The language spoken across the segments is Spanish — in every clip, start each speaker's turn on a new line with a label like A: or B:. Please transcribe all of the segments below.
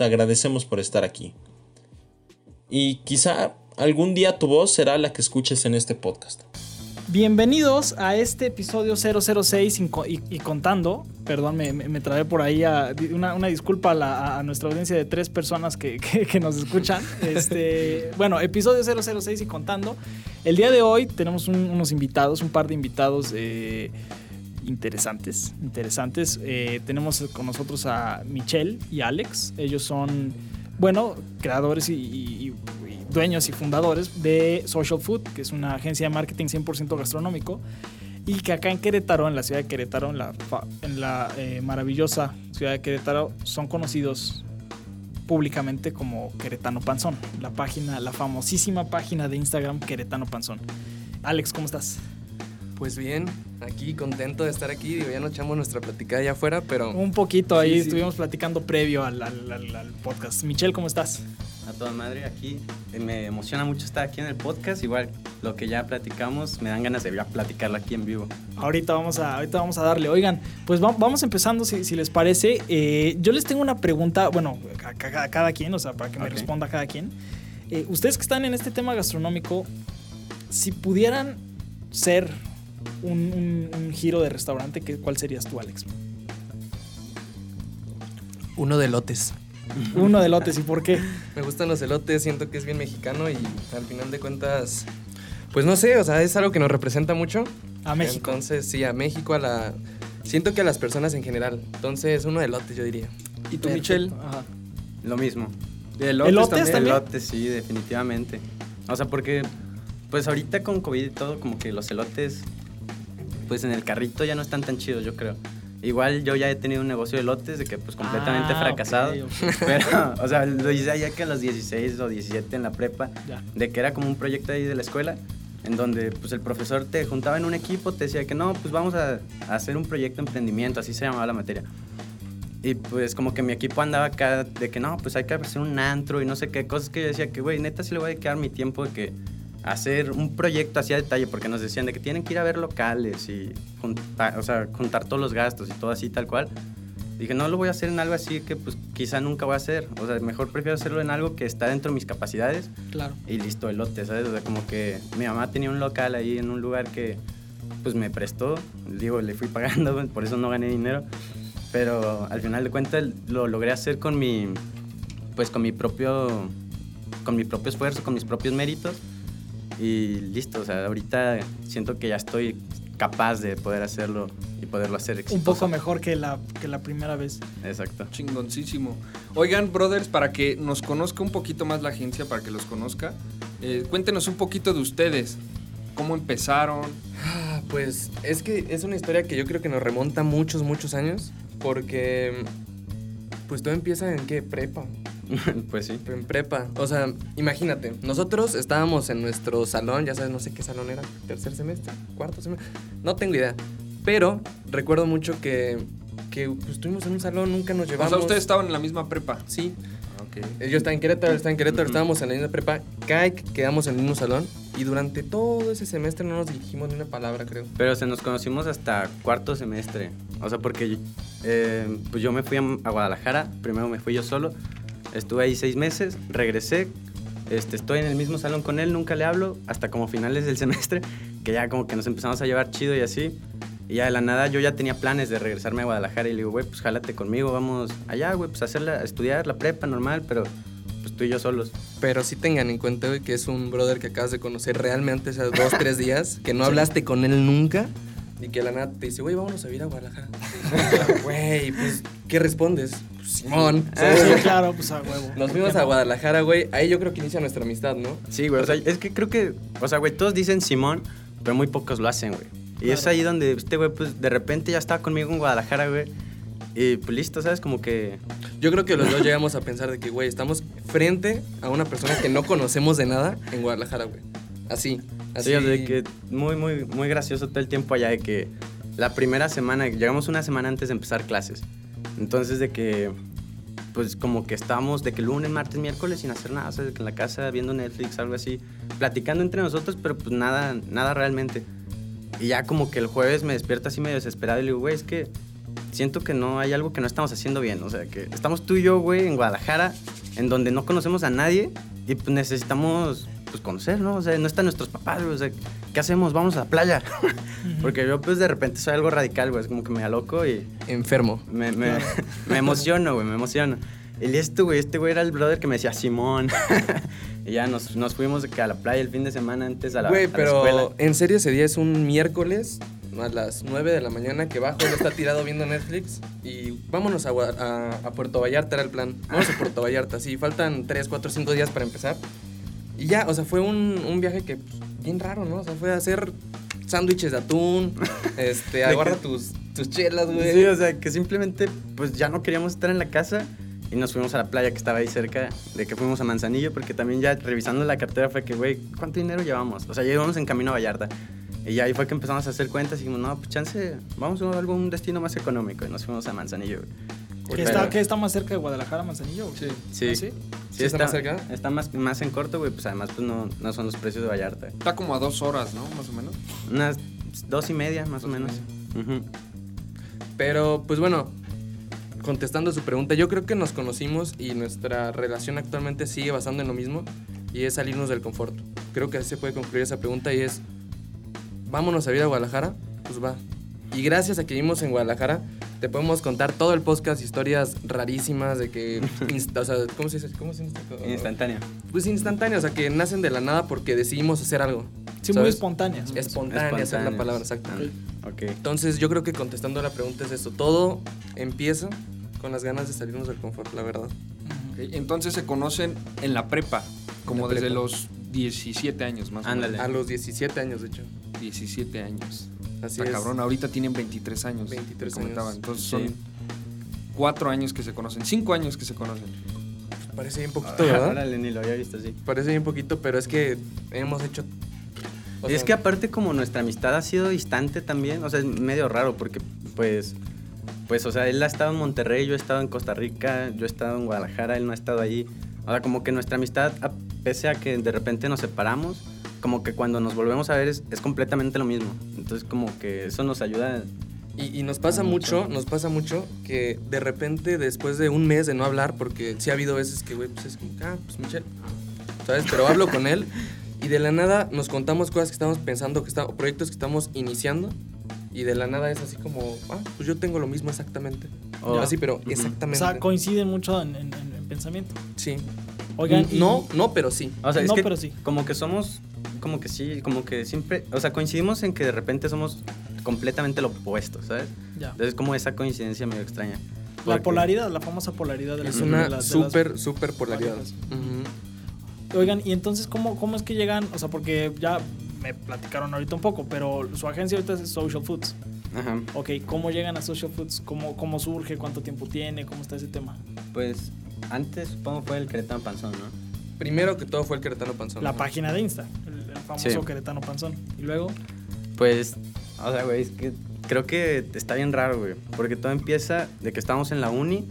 A: te agradecemos por estar aquí. Y quizá algún día tu voz será la que escuches en este podcast.
B: Bienvenidos a este episodio 006 y, contando. Perdón, me, me, trae por ahí una, disculpa a, nuestra audiencia de tres personas que, nos escuchan. Este, bueno, episodio 006 y contando. El día de hoy tenemos unos invitados, un par de invitados eh, interesantes. interesantes. Eh, tenemos con nosotros a Michelle y Alex. Ellos son, bueno, creadores y dueños y fundadores de Social Food, que es una agencia de marketing 100% gastronómico, y que acá en Querétaro, en la ciudad de Querétaro, en la, en la eh, maravillosa ciudad de Querétaro, son conocidos públicamente como Queretano Panzón, la página, la famosísima página de Instagram Queretano Panzón. Alex, ¿cómo estás?
C: Pues bien, aquí contento de estar aquí. Digo, ya nos echamos nuestra platicada allá afuera, pero.
B: Un poquito ahí, estuvimos platicando previo al, al, podcast. Michelle, ¿cómo estás?
D: A toda madre, aquí me emociona mucho estar aquí en el podcast. Igual lo que ya platicamos, me dan ganas de platicarlo aquí en vivo.
B: Ahorita vamos a, ahorita vamos a darle. Oigan, pues vamos empezando, si, si les parece. Eh, yo les tengo una pregunta, bueno, a, cada quien, o sea, para que me responda cada quien. Eh, ustedes que están en este tema gastronómico, si pudieran ser un, giro de restaurante, ¿cuál serías tú, Alex?
C: Uno de lotes.
B: Uno de lotes, ¿y por qué?
C: Me gustan los elotes, siento que es bien mexicano y al final de cuentas, pues no sé, o sea, es algo que nos representa mucho.
B: A México.
C: Entonces, sí, a México, a la... Siento que a las personas en general. Entonces, uno de lotes, yo diría.
B: ¿Y tú, Michelle?
D: Lo mismo.
B: ¿Elotes, también?
D: Elotes, sí, definitivamente. O sea, porque, pues ahorita con COVID y todo, como que los elotes pues en el carrito ya no están tan chidos, yo creo. Igual yo ya he tenido un negocio de lotes de que pues completamente ah, fracasado. Pero, o sea, lo hice ya que a los 16 o 17 en la prepa, de que era como un proyecto ahí de la escuela, en donde pues el profesor te juntaba en un equipo, te decía que no, pues vamos a, hacer un proyecto de emprendimiento, así se llamaba la materia. Y pues como que mi equipo andaba acá de que no, pues hay que hacer un antro y no sé qué, cosas que yo decía que, güey, neta sí le voy a quedar mi tiempo de que hacer un proyecto así a detalle, porque nos decían de que tienen que ir a ver locales y juntar, o sea, juntar todos los gastos y todo así tal cual. Dije, no lo voy a hacer en algo así que pues quizá nunca voy a hacer. O sea, mejor prefiero hacerlo en algo que está dentro de mis capacidades.
B: Claro.
D: Y listo, el lote, ¿sabes? O sea, como que mi mamá tenía un local ahí en un lugar que pues me prestó. Digo, le fui pagando, por eso no gané dinero. Pero al final de cuentas lo logré hacer con mi, pues con mi propio, con mi propio esfuerzo, con mis propios méritos y listo, o sea, ahorita siento que ya estoy capaz de poder hacerlo y poderlo hacer exitoso.
B: Un poco mejor que la, que la primera vez.
D: Exacto.
E: Chingoncísimo. Oigan, brothers, para que nos conozca un poquito más la agencia, para que los conozca, eh, cuéntenos un poquito de ustedes. ¿Cómo empezaron?
C: Ah, pues es que es una historia que yo creo que nos remonta muchos, muchos años, porque pues todo empieza en qué, prepa.
D: pues sí.
C: En prepa. O sea, imagínate, nosotros estábamos en nuestro salón, ya sabes, no sé qué salón era, tercer semestre, cuarto semestre, no tengo idea. Pero recuerdo mucho que, que pues, estuvimos en un salón, nunca nos llevamos.
E: O sea, ustedes estaban en la misma prepa.
C: Sí. Okay. Yo estaba en Querétaro, él estaba en Querétaro, estábamos en la misma prepa. Cae, quedamos en el mismo salón y durante todo ese semestre no nos dirigimos ni una palabra, creo.
D: Pero se nos conocimos hasta cuarto semestre. O sea, porque eh, pues yo me fui a Guadalajara, primero me fui yo solo Estuve ahí seis meses, regresé, este, estoy en el mismo salón con él, nunca le hablo, hasta como finales del semestre, que ya como que nos empezamos a llevar chido y así. Y ya de la nada yo ya tenía planes de regresarme a Guadalajara y le digo, güey, pues jálate conmigo, vamos allá, güey, pues a, hacer a estudiar la prepa normal, pero pues tú y yo solos.
C: Pero sí tengan en cuenta, güey, que es un brother que acabas de conocer realmente hace dos, tres días, que no hablaste con él nunca y que la nada te dice, güey, vámonos a ir a Guadalajara. Güey, pues, ¿qué respondes? Pues, Simón.
B: Sí, claro, pues a huevo.
C: Nos fuimos a Guadalajara, güey. Ahí yo creo que inicia nuestra amistad, ¿no?
D: Sí, güey. O sea, es que creo que, o sea, güey, todos dicen Simón, pero muy pocos lo hacen, güey. Y es ahí donde este güey, pues, de repente ya estaba conmigo en Guadalajara, güey. Y pues listo, ¿sabes? Como que
C: Yo creo que los dos llegamos a pensar de que, güey, estamos frente a una persona que no conocemos de nada en Guadalajara, güey. Así. Así.
D: Sí, o sea, de que muy, muy, muy gracioso todo el tiempo allá de que la primera semana, llegamos una semana antes de empezar clases. Entonces de que, pues como que estábamos de que lunes, martes, miércoles sin hacer nada, o sea, de que en la casa viendo Netflix, algo así, platicando entre nosotros, pero pues nada, nada realmente. Y ya como que el jueves me despierto así medio desesperado y le digo, güey, es que siento que no hay algo que no estamos haciendo bien. O sea, que estamos tú y yo, güey, en Guadalajara, en donde no conocemos a nadie y pues necesitamos pues conocer, ¿no? O sea, no están nuestros papás, güey. O sea, ¿qué hacemos? Vamos a la playa. Porque yo pues de repente soy algo radical, güey. Es como que me aloco y
C: Enfermo.
D: me, me, me emociono, güey, me emociono. Y este, güey, este güey era el brother que me decía Simón. y ya nos, nos fuimos de que a la playa el fin de semana antes a la,
C: Güey,
D: a la escuela.
C: pero en serio ese día es un miércoles a las 9 de la mañana que bajo, él está tirado viendo Netflix y vámonos a- a Puerto Vallarta era el plan. Vamos a Puerto Vallarta, sí, faltan 3, 4, 5 días para empezar. Y ya, o sea, fue un, un viaje que pues, bien raro, ¿no? O sea, fue a hacer sándwiches de atún, este, agarra tus, tus chelas, güey.
D: Sí, o sea, que simplemente pues ya no queríamos estar en la casa y nos fuimos a la playa que estaba ahí cerca, de que fuimos a Manzanillo, porque también ya revisando la cartera fue que, güey, ¿cuánto dinero llevamos? O sea, ya íbamos en camino a Vallarta. Y ahí fue que empezamos a hacer cuentas y dijimos, no, pues chance, vamos a algún destino más económico. Y nos fuimos a Manzanillo, güey.
B: ¿Qué está, qué está más cerca de Guadalajara, Manzanillo? güey?
E: Sí.
D: Sí.
B: ¿Ah, sí?
C: ¿Sí está más cerca?
D: Está más, más en corto, güey, pues además pues no, no son los precios de Vallarta.
E: Está como a dos horas, ¿no? Más o menos.
D: Unas dos y media, más
E: Dos
D: o menos. Ujú.
C: Pero, pues bueno, contestando su pregunta, yo creo que nos conocimos y nuestra relación actualmente sigue basando en lo mismo y es salirnos del confort. Creo que así se puede concluir esa pregunta y es, vámonos a ir a Guadalajara, pues va. Y gracias a que vivimos en Guadalajara, te podemos contar todo el podcast, historias rarísimas de que, o sea, ¿cómo se dice? ¿Cómo se dice?
D: Instantáneo.
C: Pues instantáneas, o sea, que nacen de la nada porque decidimos hacer algo.
B: Sí, muy
C: ¿sabes?
B: espontáneas.
C: Espontáneas es la palabra exacta.
D: Ah, Ok.
C: Entonces yo creo que contestando la pregunta es esto. Todo empieza con las ganas de salirnos del confort, la verdad.
E: Ok, Entonces se conocen en la prepa, como
C: la
E: desde
C: prepa.
E: los 17 años más o
D: Ándale.
C: A los 17 años, de hecho.
E: menos. 17 años.
C: Así
E: Está
C: es.
E: cabrón, ahorita tienen 23 años.
C: 23
E: me comentaban.
C: años.
E: Entonces
D: Sí.
E: son 4 años que se conocen, 5 años que se conocen.
C: Parece bien poquito, ¿verdad?
D: Órale, ni lo había visto así.
C: Parece bien poquito, pero es que hemos hecho... o
D: y es
C: sea,
D: que aparte como nuestra amistad ha sido distante también, o sea, es medio raro porque pues, pues, o sea, él ha estado en Monterrey, yo he estado en Costa Rica, yo he estado en Guadalajara, él no ha estado allí. O sea, como que nuestra amistad, pese a que de repente nos separamos, como que cuando nos volvemos a ver es, es completamente lo mismo. Entonces como que eso nos ayuda.
C: Y, y nos pasa
D: Mucho.
C: mucho, nos pasa mucho que de repente después de un mes de no hablar, porque sí ha habido veces que, güey, pues es como, ah, pues Michelle, ¿sabes? Pero hablo con él y de la nada nos contamos cosas que estamos pensando, que está, o proyectos que estamos iniciando y de la nada es así como, ah, pues yo tengo lo mismo exactamente.
D: O-
C: así, pero
D: Ujú.
B: O
C: exactamente.
B: sea, coinciden mucho en, en- en- en pensamiento.
C: sí.
B: Oigan, y-
C: no, no, pero sí.
D: O sea, es
B: No,
D: que
B: pero sí.
D: como que somos, como que sí, como que siempre, o sea, coincidimos en que de repente somos completamente lo opuesto, ¿sabes?
B: Ya.
D: Entonces como esa coincidencia medio extraña.
B: La polaridad, la famosa polaridad de las
C: Es
B: de
C: una
B: las- de las-
C: súper, súper polaridad.
B: parejas.
C: Ujú.
B: Oigan, y entonces, ¿cómo, ¿cómo es que llegan? O sea, porque ya me platicaron ahorita un poco, pero su agencia ahorita es Social Foods.
D: Ajá.
B: Ok, ¿cómo llegan a Social Foods? ¿Cómo, cómo surge? ¿Cuánto tiempo tiene? ¿Cómo está ese tema?
D: Pues antes supongo fue el Querétaro Panzón, ¿no?
C: Primero que todo fue el Queretano Panzón.
B: La página de Insta, el, famoso
D: Sí.
B: Queretano Panzón. Y luego,
D: Pues, o sea, güey, es que creo que está bien raro, güey, porque todo empieza de que estamos en la uni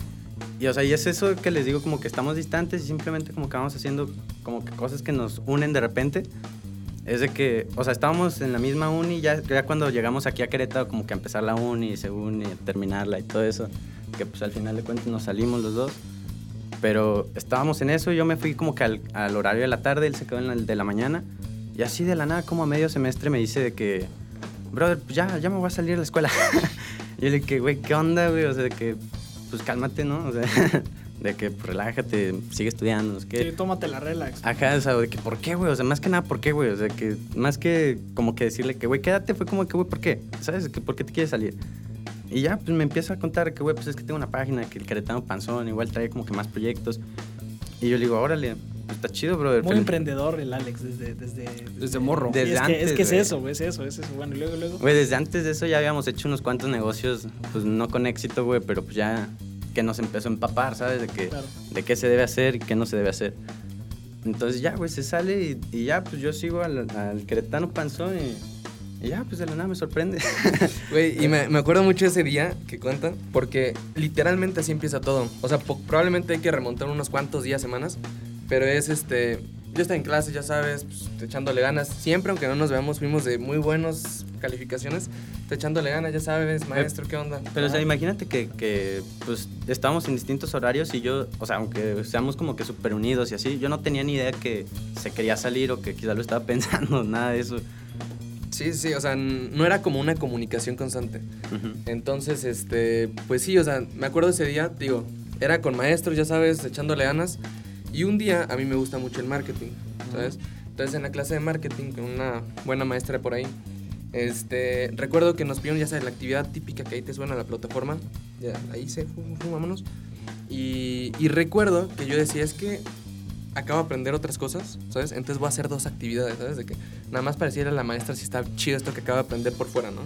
D: y, o sea, y es eso que les digo, como que estamos distantes y simplemente como que vamos haciendo como que cosas que nos unen de repente. Es de que, o sea, estábamos en la misma uni, ya, ya cuando llegamos aquí a Querétaro, como que a empezar la uni, según y terminarla y todo eso, que pues al final de cuentas nos salimos los dos. Pero estábamos en eso, yo me fui como que al, al horario de la tarde, él se quedó en el de la mañana. Y así de la nada, como a medio semestre, me dice de que, brother, pues ya, ya me voy a salir de la escuela. y yo le dije, güey, ¿qué onda, güey? O sea, de que, pues cálmate, ¿no? O sea, de que pues, relájate, sigue estudiando, sé qué.
B: sí, tómate la relax.
D: Ajá, o sea, de que, ¿por qué, güey? O sea, más que nada, ¿por qué, güey? O sea, que más que como que decirle que, güey, quédate, fue como que, güey, ¿por qué? ¿Sabes? Que, ¿Por qué te quieres salir? Y ya, pues me empieza a contar que, güey, pues es que tengo una página, que el Querétaro Panzón, igual trae como que más proyectos. Y yo le digo, órale, está chido, brother.
B: Muy emprendedor el Alex desde... Desde,
E: Desde morro.
B: Sí,
D: Desde
B: es, que, es
D: antes,
B: que es eso, güey, es eso, es eso. Bueno, y luego, luego.
D: Güey, desde antes de eso ya habíamos hecho unos cuantos negocios, pues no con éxito, güey, pero pues ya que nos empezó a empapar, ¿sabes? De, que,
B: Claro.
D: de qué se debe hacer y qué no se debe hacer. Entonces ya, güey, se sale y, y ya, pues yo sigo al, al queretano panzón y, y ya, pues de la nada me sorprende.
C: Güey, y me, me acuerdo mucho ese día que cuentan, porque literalmente así empieza todo. O sea, probablemente hay que remontar unos cuantos días, semanas, pero es este. Yo estaba en clase, ya sabes, pues, echándole ganas. Siempre, aunque no nos veamos, fuimos de muy buenas calificaciones. Echándole ganas, ya sabes, maestro, ¿qué onda?
D: Pero, o sea, imagínate que, que, pues, estábamos en distintos horarios y yo, o sea, aunque seamos como que súper unidos y así, yo no tenía ni idea que se quería salir o que quizá lo estaba pensando, nada de eso.
C: Sí, sí, o sea, no era como una comunicación constante. Entonces, este, pues sí, o sea, me acuerdo ese día, digo, era con maestros, ya sabes, echándole ganas. Y un día a mí me gusta mucho el marketing, ¿sabes? Entonces en la clase de marketing con una buena maestra por ahí, este, recuerdo que nos pidieron, ya sabes, la actividad típica que ahí te suena la plataforma, ya, ahí se, fu- fu- vámonos. Y, y recuerdo que yo decía, es que acabo de aprender otras cosas, ¿sabes? Entonces voy a hacer dos actividades, ¿sabes? De que nada más pareciera a la maestra si está chido esto que acabo de aprender por fuera, ¿no?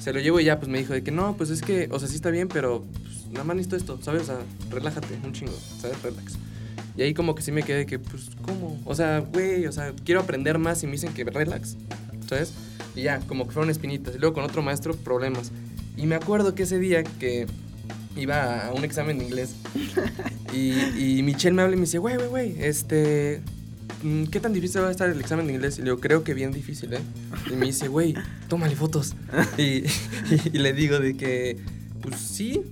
C: Se lo llevo y ya, pues me dijo de que no, pues es que, o sea, sí está bien, pero pues, nada más necesito esto, ¿sabes? O sea, relájate, un chingo, ¿sabes? Relax. Y ahí como que sí me quedé que, pues, ¿cómo? O sea, güey, o sea, quiero aprender más y me dicen que relax, ¿sabes? Y ya, como que fueron espinitas. Y luego con otro maestro, problemas. Y me acuerdo que ese día que iba a un examen de inglés y, y Michelle me habla y me dice, güey, güey, güey, este, mm, ¿qué tan difícil va a estar el examen de inglés? Y le digo, creo que bien difícil, ¿eh? Y me dice, güey, tómale fotos. Y le digo de que, pues sí.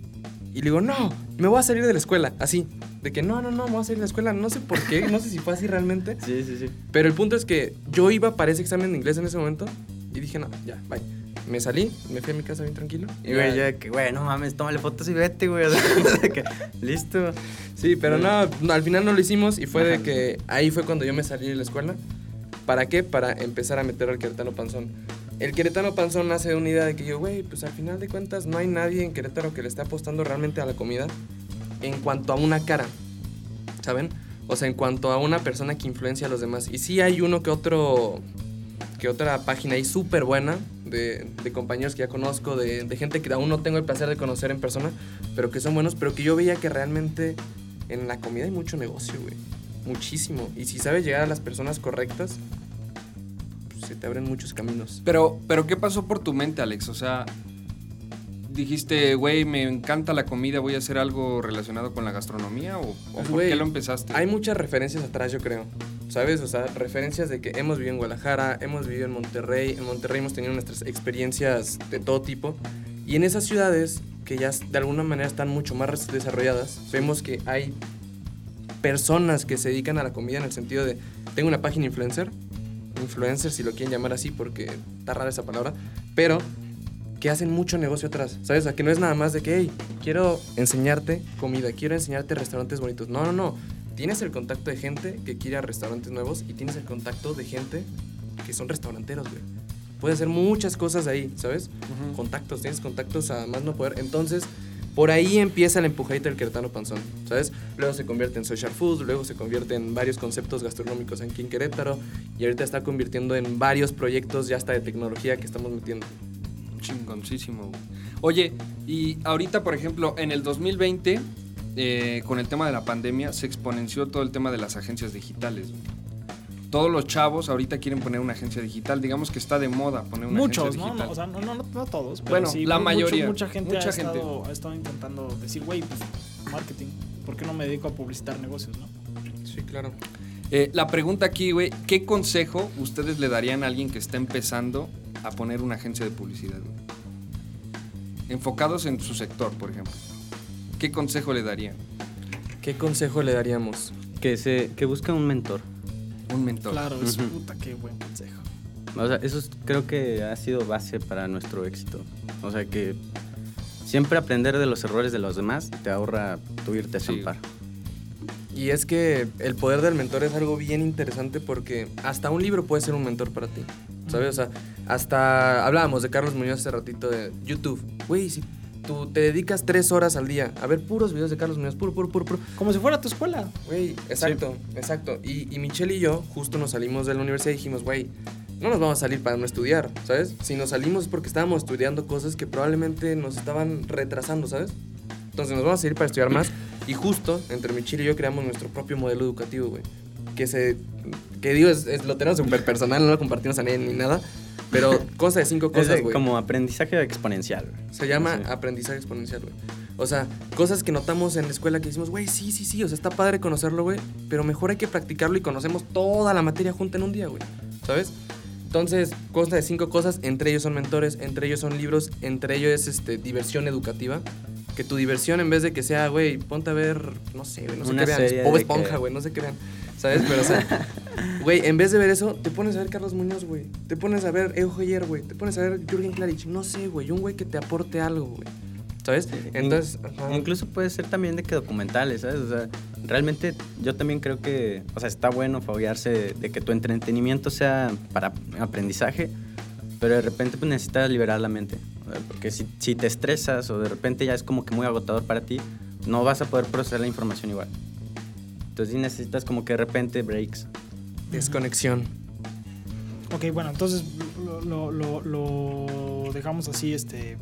C: Y le digo, no, me voy a salir de la escuela, así. De que no, no, no, me voy a salir de la escuela, no sé por qué, no sé si fue así realmente.
D: Sí, sí, sí.
C: Pero el punto es que yo iba para ese examen de inglés en ese momento y dije, no, ya, bye. Me salí, me fui a mi casa bien tranquilo.
D: Y güey, yo de que, güey, no mames, tómale fotos y vete, güey. O sea, de que, listo.
C: Sí, pero no, no, al final no lo hicimos y fue de que ahí fue cuando yo me salí de la escuela. ¿Para qué? Para empezar a meter al Querétaro Panzón. El Querétaro Panzón nace de una idea de que yo, güey, pues al final de cuentas no hay nadie en Querétaro que le esté apostando realmente a la comida en cuanto a una cara, ¿saben? O sea, en cuanto a una persona que influencia a los demás. Y sí hay uno que otro, que otra página ahí súper buena de, de compañeros que ya conozco, de, de gente que aún no tengo el placer de conocer en persona, pero que son buenos, pero que yo veía que realmente en la comida hay mucho negocio, güey. Muchísimo. Y si sabes llegar a las personas correctas, se te abren muchos caminos.
E: Pero, pero ¿qué pasó por tu mente, Alex? O sea, dijiste, güey, me encanta la comida, voy a hacer algo relacionado con la gastronomía o, o
C: Pues,
E: por
C: güey,
E: qué lo empezaste?
C: Hay muchas referencias atrás, yo creo. ¿Sabes? O sea, referencias de que hemos vivido en Guadalajara, hemos vivido en Monterrey. En Monterrey hemos tenido nuestras experiencias de todo tipo. Y en esas ciudades, que ya de alguna manera están mucho más desarrolladas, vemos que hay personas que se dedican a la comida en el sentido de, tengo una página influencer, influencer si lo quieren llamar así porque está rara esa palabra, pero que hacen mucho negocio atrás, ¿sabes? O sea, que no es nada más de que, hey, quiero enseñarte comida, quiero enseñarte restaurantes bonitos. No, no, no. Tienes el contacto de gente que quiere a restaurantes nuevos y tienes el contacto de gente que son restauranteros, güey. Puedes hacer muchas cosas ahí, ¿sabes? Contactos, tienes contactos a más no poder. Entonces, por ahí empieza el empujadito del queretano panzón, ¿sabes? Luego se convierte en social food, luego se convierte en varios conceptos gastronómicos en Querétaro y ahorita está convirtiendo en varios proyectos ya hasta de tecnología que estamos metiendo.
E: Chingoncísimo. Oye, y ahorita, por ejemplo, en el 2020, eh, con el tema de la pandemia, se exponenció todo el tema de las agencias digitales. Todos los chavos ahorita quieren poner una agencia digital. Digamos que está de moda poner una
B: Muchos,
E: agencia
B: ¿no?
E: digital.
B: No, O sea, no, no, no, no todos. Pero
E: Bueno,
B: sí,
E: la mayoría,
B: mucha gente,
E: mucha
B: ha,
E: gente.
B: Estado, ha estado intentando decir, güey, pues marketing. ¿Por qué no me dedico a publicitar negocios, no?
C: Sí, claro.
E: Eh, la pregunta aquí, güey, ¿qué consejo ustedes le darían a alguien que está empezando a poner una agencia de publicidad? Enfocados en su sector, por ejemplo. ¿Qué consejo le darían?
C: ¿Qué consejo le daríamos?
D: Que, se, que busque un mentor.
E: Un mentor.
B: Claro, es puta, qué buen consejo.
D: O sea, eso es- creo que ha sido base para nuestro éxito. O sea, que siempre aprender de los errores de los demás te ahorra tu irte a
E: Sí.
D: zampar.
C: Y es que el poder del mentor es algo bien interesante porque hasta un libro puede ser un mentor para ti. ¿Sabes? O sea, hasta hablábamos de Carlos Muñoz hace ratito de YouTube. Güey, si tú te dedicas tres horas al día a ver puros videos de Carlos Muñoz, puro, puro, puro, puro.
B: Como si fuera tu escuela.
C: Güey, exacto, exacto. Y, y Michelle y yo justo nos salimos de la universidad y dijimos, güey, no nos vamos a salir para no estudiar, ¿sabes? Si nos salimos es porque estábamos estudiando cosas que probablemente nos estaban retrasando, ¿sabes? Entonces nos vamos a ir para estudiar más. Y justo entre Michelle y yo creamos nuestro propio modelo educativo, güey. Que se. Que digo, es, es- lo tenemos súper personal, no lo compartimos a nadie ni nada. Pero consta de cinco cosas, güey.
D: como aprendizaje exponencial.
C: Se llama
D: Sí.
C: aprendizaje exponencial, güey. O sea, cosas que notamos en la escuela que decimos, güey, sí, sí, sí, o sea, está padre conocerlo, güey, pero mejor hay que practicarlo y conocemos toda la materia junta en un día, güey, ¿sabes? Entonces, consta de cinco cosas, entre ellos son mentores, entre ellos son libros, entre ellos es este, diversión educativa. Que tu diversión, en vez de que sea, güey, ponte a ver, no sé, güey, no sé
D: Una
C: qué vean, Bob Esponja,
D: que-
C: güey, no sé qué vean, ¿sabes? Pero, o sea, güey, en vez de ver eso, te pones a ver Carlos Muñoz, güey, te pones a ver Ayer, güey, te pones a ver Jürgen Klarich, no sé, güey, un güey que te aporte algo, güey, ¿sabes? Entonces, ajá.
D: Incluso puede ser también de que documentales, ¿sabes? O sea, realmente yo también creo que, o sea, está bueno foguearse de, de que tu entretenimiento sea para aprendizaje, pero de repente pues necesitas liberar la mente. Porque si, si te estresas o de repente ya es como que muy agotador para ti, no vas a poder procesar la información igual. Entonces sí necesitas como que de repente breaks.
C: desconexión.
B: Ok, bueno, entonces lo, lo- lo- lo dejamos así, este,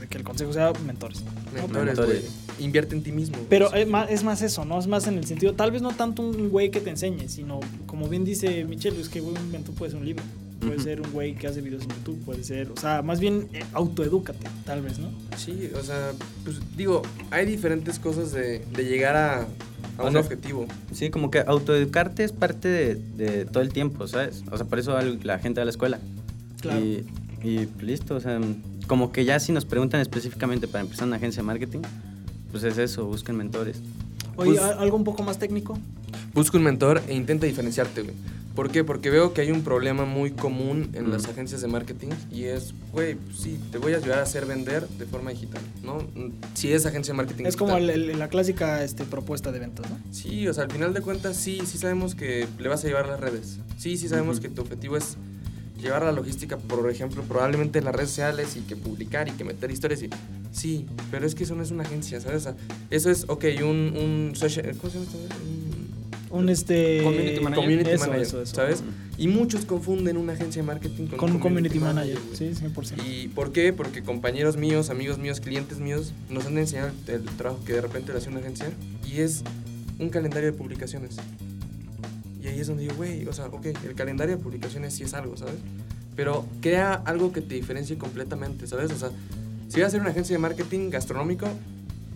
B: de que el consejo sea mentores. ¿no?
C: Mentores. Invierte en ti mismo.
B: Pero es más, es más eso, ¿no? Es más en el sentido, tal vez no tanto un güey que te enseñe, sino, como bien dice Michelle, es que güey, un mentor puede ser un libro, puede ser un güey que hace videos en YouTube, puede ser, o sea, más bien eh, autoedúcate, tal vez, ¿no?
C: Sí, o sea, pues digo, hay diferentes cosas de, de llegar a, a
D: O
C: un
D: sea,
C: objetivo.
D: Sí, como que autoeducarte es parte de, de todo el tiempo, ¿sabes? O sea, por eso la gente va a la escuela.
B: Claro.
D: Y, y listo, o sea, como que ya si nos preguntan específicamente para empezar una agencia de marketing, pues es eso, busquen mentores.
B: Oye,
C: Pues-
B: ¿a- ¿algo un poco más técnico?
C: Busca un mentor e intenta diferenciarte, güey. ¿Por qué? Porque veo que hay un problema muy común en
D: Mm.
C: las agencias de marketing y es, güey, pues sí, te voy a ayudar a hacer vender de forma digital, ¿no? Mm, Si es agencia de marketing
B: Es como el- el- la clásica este, propuesta de ventas, ¿no?
C: Sí, o sea, al final de cuentas sí, sí sabemos que le vas a llevar las redes. Sí, sí sabemos que tu objetivo es llevar la logística, por ejemplo, probablemente en las redes sociales y que publicar y que meter historias y... Sí, pero es que eso no es una agencia, ¿sabes? O sea, eso es, ok, un, un social... ¿Cómo se llama esto? Un
B: Un este...
E: Community manager.
C: community
B: Eso,
C: manager,
B: eso, eso.
C: ¿sabes? Y muchos confunden una agencia de marketing con,
B: Con un community manager,
C: güey.
B: sí, 100%.
C: ¿Y por qué? Porque compañeros míos, amigos míos, clientes míos nos han enseñado el, el trabajo que de repente le hace una agencia y es un calendario de publicaciones. Y ahí es donde digo, güey, o sea, ok, el calendario de publicaciones sí es algo, ¿sabes? Pero crea algo que te diferencie completamente, ¿sabes? O sea, si vas a hacer una agencia de marketing gastronómico,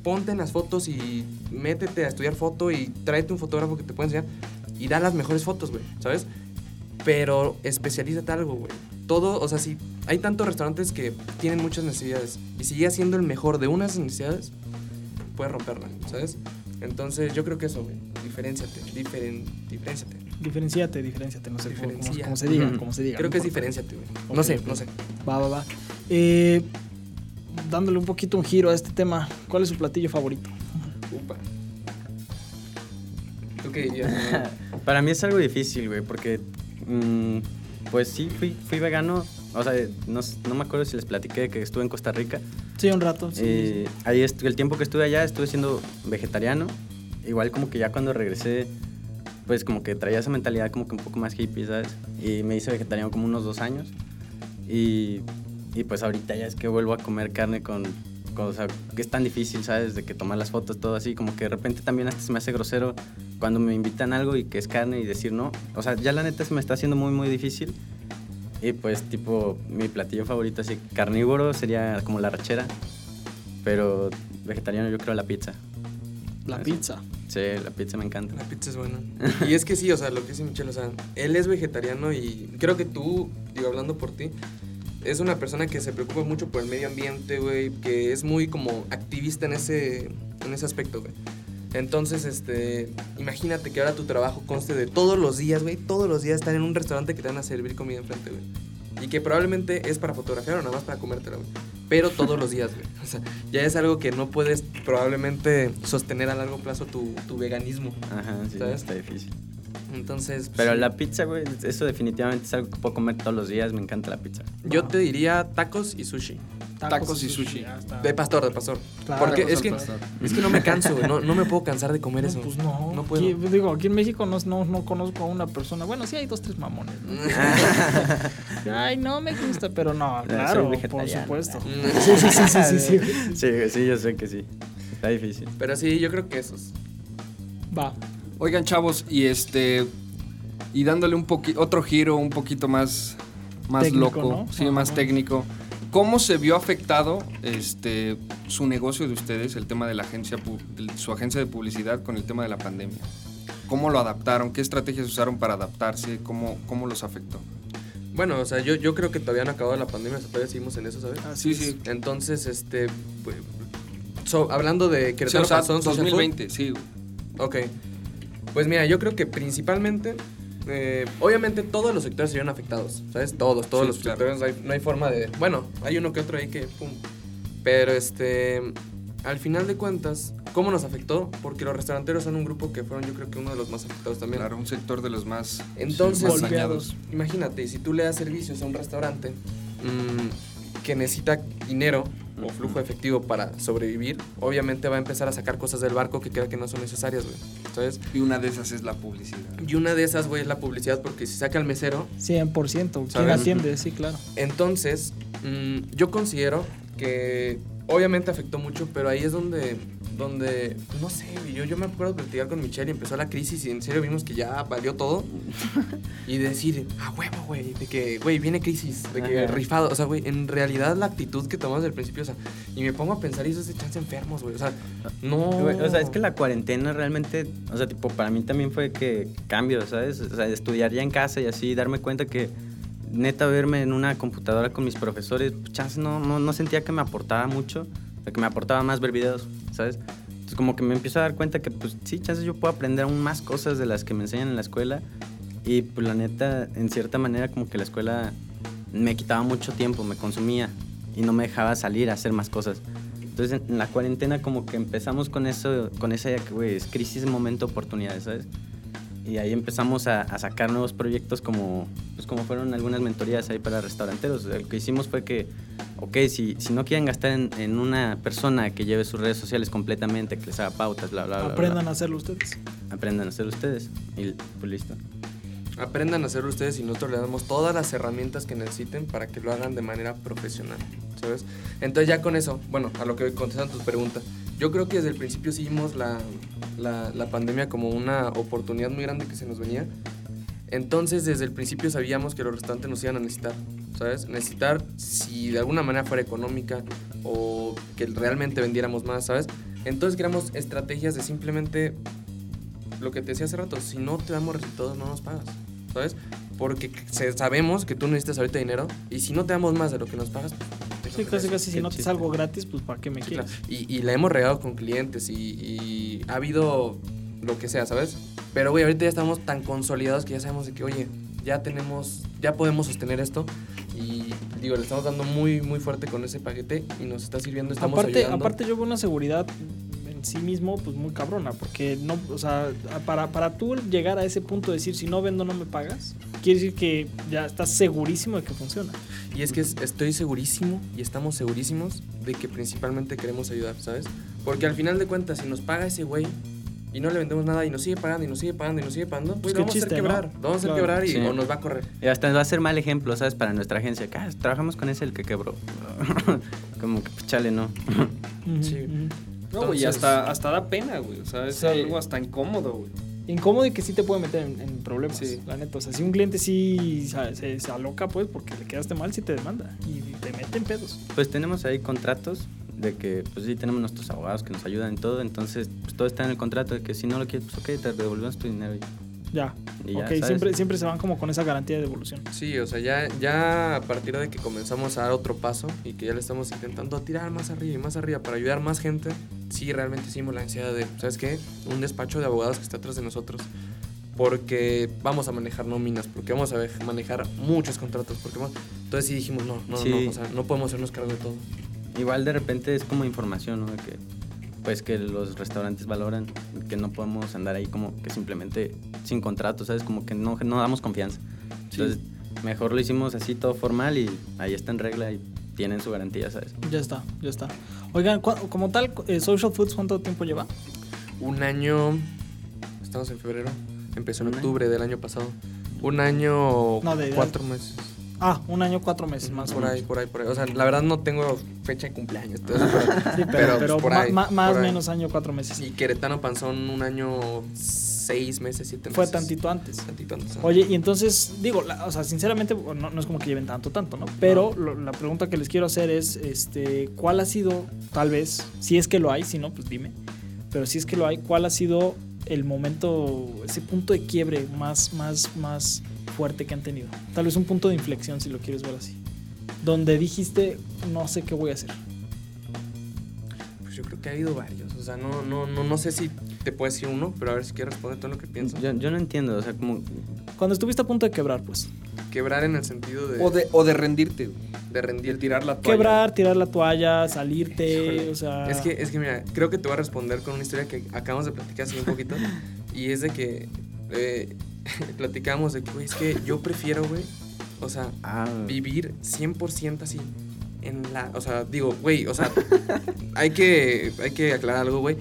C: ponte en las fotos y métete a estudiar foto y tráete un fotógrafo que te pueda enseñar y da las mejores fotos, güey, ¿sabes? Pero especialízate algo, güey. Todo, o sea, si hay tantos restaurantes que tienen muchas necesidades y sigue siendo el mejor de unas necesidades, puedes romperla, ¿sabes? Entonces yo creo que eso, güey. Diferenciate, diferen, diferenciate.
B: Diferenciate, diferenciate, no sé cómo, cómo-
C: Diferencia.
B: cómo se diga,
D: Ujú.
B: cómo se diga.
C: Creo que es diferenciate, güey. No sé, no sé.
B: Va, va, va. Eh, dándole un poquito un giro a este tema, ¿cuál es su platillo favorito?
C: Upa.
D: Para mí es algo difícil, güey, porque mm, pues sí, fui, fui vegano. O sea, no, no me acuerdo si les platiqué que estuve en Costa Rica.
B: Sí, un rato. Sí,
D: Eh, ahí el tiempo que estuve allá estuve siendo vegetariano. Igual como que ya cuando regresé, pues como que traía esa mentalidad como que un poco más hippie, ¿sabes? Y me hice vegetariano como unos dos años. Y, y pues ahorita ya es que vuelvo a comer carne con, con- O sea, que es tan difícil, ¿sabes? De que tomar las fotos, todo así. Como que de repente también hasta se me hace grosero cuando me invitan algo y que es carne y decir no. O sea, ya la neta se me está haciendo muy, muy difícil. Y pues, tipo, mi platillo favorito, así, carnívoro sería como la rachera. Pero vegetariano, yo creo la pizza.
B: La
D: Así.
B: pizza.
D: Sí, la pizza me encanta.
C: La pizza es buena. Y es que sí, o sea, lo que dice Michelle, o sea, él es vegetariano y creo que tú, digo, hablando por ti, es una persona que se preocupa mucho por el medio ambiente, güey, que es muy como activista en ese, en ese aspecto, güey. Entonces, este, imagínate que ahora tu trabajo conste de todos los días, güey, todos los días estar en un restaurante que te van a servir comida enfrente, güey. Y que probablemente es para fotografiar o nada más para comértela, güey. Pero todos los días, güey. O sea, ya es algo que no puedes probablemente sostener a largo plazo tu, tu veganismo.
D: Ajá, sí,
C: ¿Sabes?
D: está difícil.
C: Entonces, pues,
D: Pero
C: sí.
D: la pizza, güey, eso definitivamente es algo que puedo comer todos los días. Me encanta la pizza.
C: yo te diría tacos y sushi.
E: Tacos y sushi.
C: De pastor, de pastor.
B: Claro.
C: Porque es que,
E: pastor.
C: es que no me canso, güey. No, no me puedo cansar de comer
B: No,
C: eso.
B: pues no.
C: No puedo.
B: Aquí, digo, aquí en México no, no, no conozco a una persona. Bueno, sí hay dos, tres mamones. ¿no? Ay, no me gusta, pero no,
D: soy
B: claro, por supuesto. Sí, sí, sí, sí, sí, sí.
D: Sí, sí, yo sé que sí. Está difícil.
C: Pero sí, yo creo que esos.
B: Va.
E: Oigan, chavos, y este. Y dándole un poquito. Otro giro un poquito más. Más
B: Técnico,
E: loco.
B: ¿no?
E: Sí,
B: Ajá.
E: más técnico. ¿Cómo se vio afectado este su negocio de ustedes, el tema de la agencia, su agencia de publicidad con el tema de la pandemia? ¿Cómo lo adaptaron? ¿Qué estrategias usaron para adaptarse? ¿Cómo, cómo los afectó?
C: Bueno, o sea, yo, yo creo que todavía no ha acabado la pandemia, o sea, todavía seguimos en eso, ¿sabes?
E: Sí, sí.
C: Entonces, este. pues, so- hablando de
E: Sí,
C: Querétaro
E: o sea,
C: Panzón, Social Food,
E: 2020, sí.
C: Ok. Pues mira, yo creo que principalmente, eh, obviamente todos los sectores se vieron afectados, ¿sabes? Todos, todos
E: Sí,
C: los
E: claro.
C: sectores, no hay, no hay forma de... Bueno, hay uno que otro ahí que... Pum. Pero este, al final de cuentas, ¿cómo nos afectó? Porque los restauranteros son un grupo que fueron yo creo que uno de los más afectados también.
E: Claro, un sector de los más,
C: Entonces-
E: más dañados.
C: Imagínate, si tú le das servicios a un restaurante mm, que necesita dinero o flujo de efectivo para sobrevivir, obviamente va a empezar a sacar cosas del barco que crea que no son necesarias, güey. ¿Sabes?
E: Y una de esas es la publicidad.
C: Y una de esas, güey, es la publicidad, porque si saca al mesero,
B: 100%. ¿Quién
C: ¿Sabes?
B: atiende? Sí, claro.
C: entonces mm, yo considero que obviamente afectó mucho, pero ahí es donde, donde no sé, güey, yo, yo me acuerdo de platicar con Michelle y empezó la crisis y en serio vimos que ya valió todo. y decir, a huevo, güey, de que, güey, viene crisis, de que
D: Ajá.
C: rifado, o sea, güey, en realidad la actitud que tomamos del principio, o sea, y me pongo a pensar y eso es de chance enfermos, güey, o sea, no...
D: O sea, es que la cuarentena realmente, o sea, tipo, para mí también fue que cambio, ¿sabes? O sea, estudiar ya en casa y así, darme cuenta que neta verme en una computadora con mis profesores, pues, chance no, no, no sentía que me aportaba mucho, que me aportaba más ver videos, ¿sabes? Entonces como que me empiezo a dar cuenta que pues sí, chance yo puedo aprender aún más cosas de las que me enseñan en la escuela y pues la neta, en cierta manera como que la escuela me quitaba mucho tiempo, me consumía y no me dejaba salir a hacer más cosas. Entonces en la cuarentena como que empezamos con eso, con esa idea que, güey, es crisis, momento, oportunidades, ¿sabes? Y ahí empezamos a, a sacar nuevos proyectos como, pues como fueron algunas mentorías ahí para restauranteros. Lo que hicimos fue que, ok, si, si no quieren gastar en, en una persona que lleve sus redes sociales completamente, que les haga pautas, bla, bla, bla.
B: Aprendan
D: bla,
B: a hacerlo ustedes.
D: aprendan a hacer ustedes. Y pues listo.
C: Aprendan a hacerlo ustedes y nosotros les damos todas las herramientas que necesiten para que lo hagan de manera profesional, ¿sabes? Entonces ya con eso, bueno, a lo que contestan tus preguntas, yo creo que desde el principio sí vimos la, la, la pandemia como una oportunidad muy grande que se nos venía. Entonces desde el principio sabíamos que los restaurantes nos iban a necesitar, ¿sabes? Necesitar si de alguna manera fuera económica o que realmente vendiéramos más, ¿sabes? Entonces creamos estrategias de simplemente lo que te decía hace rato, si no te damos resultados no nos pagas, ¿sabes? Porque sabemos que tú necesitas ahorita dinero y si no te damos más de lo que nos pagas, pues...
B: Sí, casi, casi, si no te salgo gratis, pues ¿para qué me
C: Sí,
B: quieres?
C: claro. Y, y la hemos regado con clientes y, y ha habido lo que sea, ¿sabes? Pero, güey, ahorita ya estamos tan consolidados que ya sabemos de que, oye, ya tenemos, ya podemos sostener esto y, digo, le estamos dando muy, muy fuerte con ese paquete y nos está sirviendo, estamos
B: aparte,
C: ayudando.
B: aparte yo veo una seguridad sí mismo pues muy cabrona, porque no, o sea, para, para tú llegar a ese punto de decir si no vendo no me pagas, quiere decir que ya estás segurísimo de que funciona.
C: Y es que es- estoy segurísimo y estamos segurísimos de que principalmente queremos ayudar, ¿sabes? Porque al final de cuentas, si nos paga ese güey y no le vendemos nada y nos sigue pagando y nos sigue pagando y nos sigue pagando, pues
B: qué
C: lo vamos a hacer
B: chiste, ¿no?
C: quebrar. Lo vamos a hacer
B: Claro.
C: quebrar y
D: Sí.
C: o nos va a correr.
D: Y hasta va a ser mal ejemplo, ¿sabes? Para nuestra agencia. que, ah, trabajamos con ese el que quebró. como que, pues, chale, no.
C: Sí.
E: No, güey, hasta, hasta da pena, güey. O sea, es
B: Sí.
E: algo hasta incómodo, güey.
B: Incómodo y que sí te puede meter en, en problemas,
E: Sí.
B: la neta. O sea, si un cliente sí se, se- se aloca, pues, porque le quedaste mal, sí te demanda y te mete en pedos.
D: Pues tenemos ahí contratos de que, pues sí, tenemos nuestros abogados que nos ayudan en todo. Entonces, pues todo está en el contrato de que si no lo quieres, pues ok, te devolvemos tu dinero. y-
B: Ya.
D: Y ya,
B: ok, siempre, siempre se van como con esa garantía de devolución.
C: Sí, o sea, ya, ya a partir de que comenzamos a dar otro paso y que ya le estamos intentando tirar más arriba y más arriba para ayudar más gente, sí, realmente hicimos la ansiedad de, ¿sabes qué? Un despacho de abogados que está atrás de nosotros. Porque vamos a manejar nóminas, porque vamos a manejar muchos contratos. Porque vamos- Entonces sí dijimos, no, no,
D: Sí.
C: no, o sea, no podemos hacernos cargo de todo.
D: Igual de repente es como información, ¿no? De que, pues que los restaurantes valoran, que no podemos andar ahí como que simplemente sin contrato, ¿sabes? Como que no, no damos confianza. Entonces, mejor lo hicimos así todo formal y ahí está en regla y tienen su garantía, ¿sabes?
B: Ya está, ya está. Oigan, como tal, eh, Social Foods, ¿cuánto tiempo lleva?
C: Un año. Estamos en febrero. Empezó en
D: año.
C: octubre del año pasado. Un año.
B: No, de-
C: cuatro meses.
B: Ah, un año, cuatro meses más o
C: Por ahí, por ahí, por ahí. O sea, la verdad no tengo fecha de cumpleaños. pero-
B: Sí, pero,
C: pero,
B: pero
C: pues, por ahí,
B: más o menos año, cuatro meses.
C: Y Queretano Panzón un año, seis meses, siete
B: Fue
C: meses.
B: tantito antes.
C: Tantito antes.
B: Oye, y entonces, digo, la- o sea, sinceramente, no, no es como que lleven tanto, tanto, ¿no? Pero lo- la pregunta que les quiero hacer es, este, ¿cuál ha sido, tal vez, si es que lo hay, si no, pues dime, pero si es que lo hay, ¿cuál ha sido el momento, ese punto de quiebre más, más, más fuerte que han tenido? Tal vez un punto de inflexión, si lo quieres ver así. Donde dijiste, no sé qué voy a hacer.
C: Yo creo que ha habido varios. O sea, no, no, no, no sé si te puedo decir uno, pero a ver si quieres responder todo lo que pienso.
D: Yo, yo no entiendo, o sea, como...
B: Cuando estuviste a punto de quebrar, pues.
C: Quebrar en el sentido de,
E: O de, o de rendirte, güey.
C: de rendir.
E: tirar la toalla.
B: Quebrar, tirar la toalla, salirte,
C: Híjole.
B: o sea...
C: Es que, es que mira, creo que te voy a responder con una historia que acabamos de platicar hace un poquito. y es de que eh, platicamos de que, güey, es que yo prefiero, güey, o sea,
D: Ah,
C: vivir 100% así en la, o sea, digo, güey, o sea, hay que hay que aclarar algo, güey.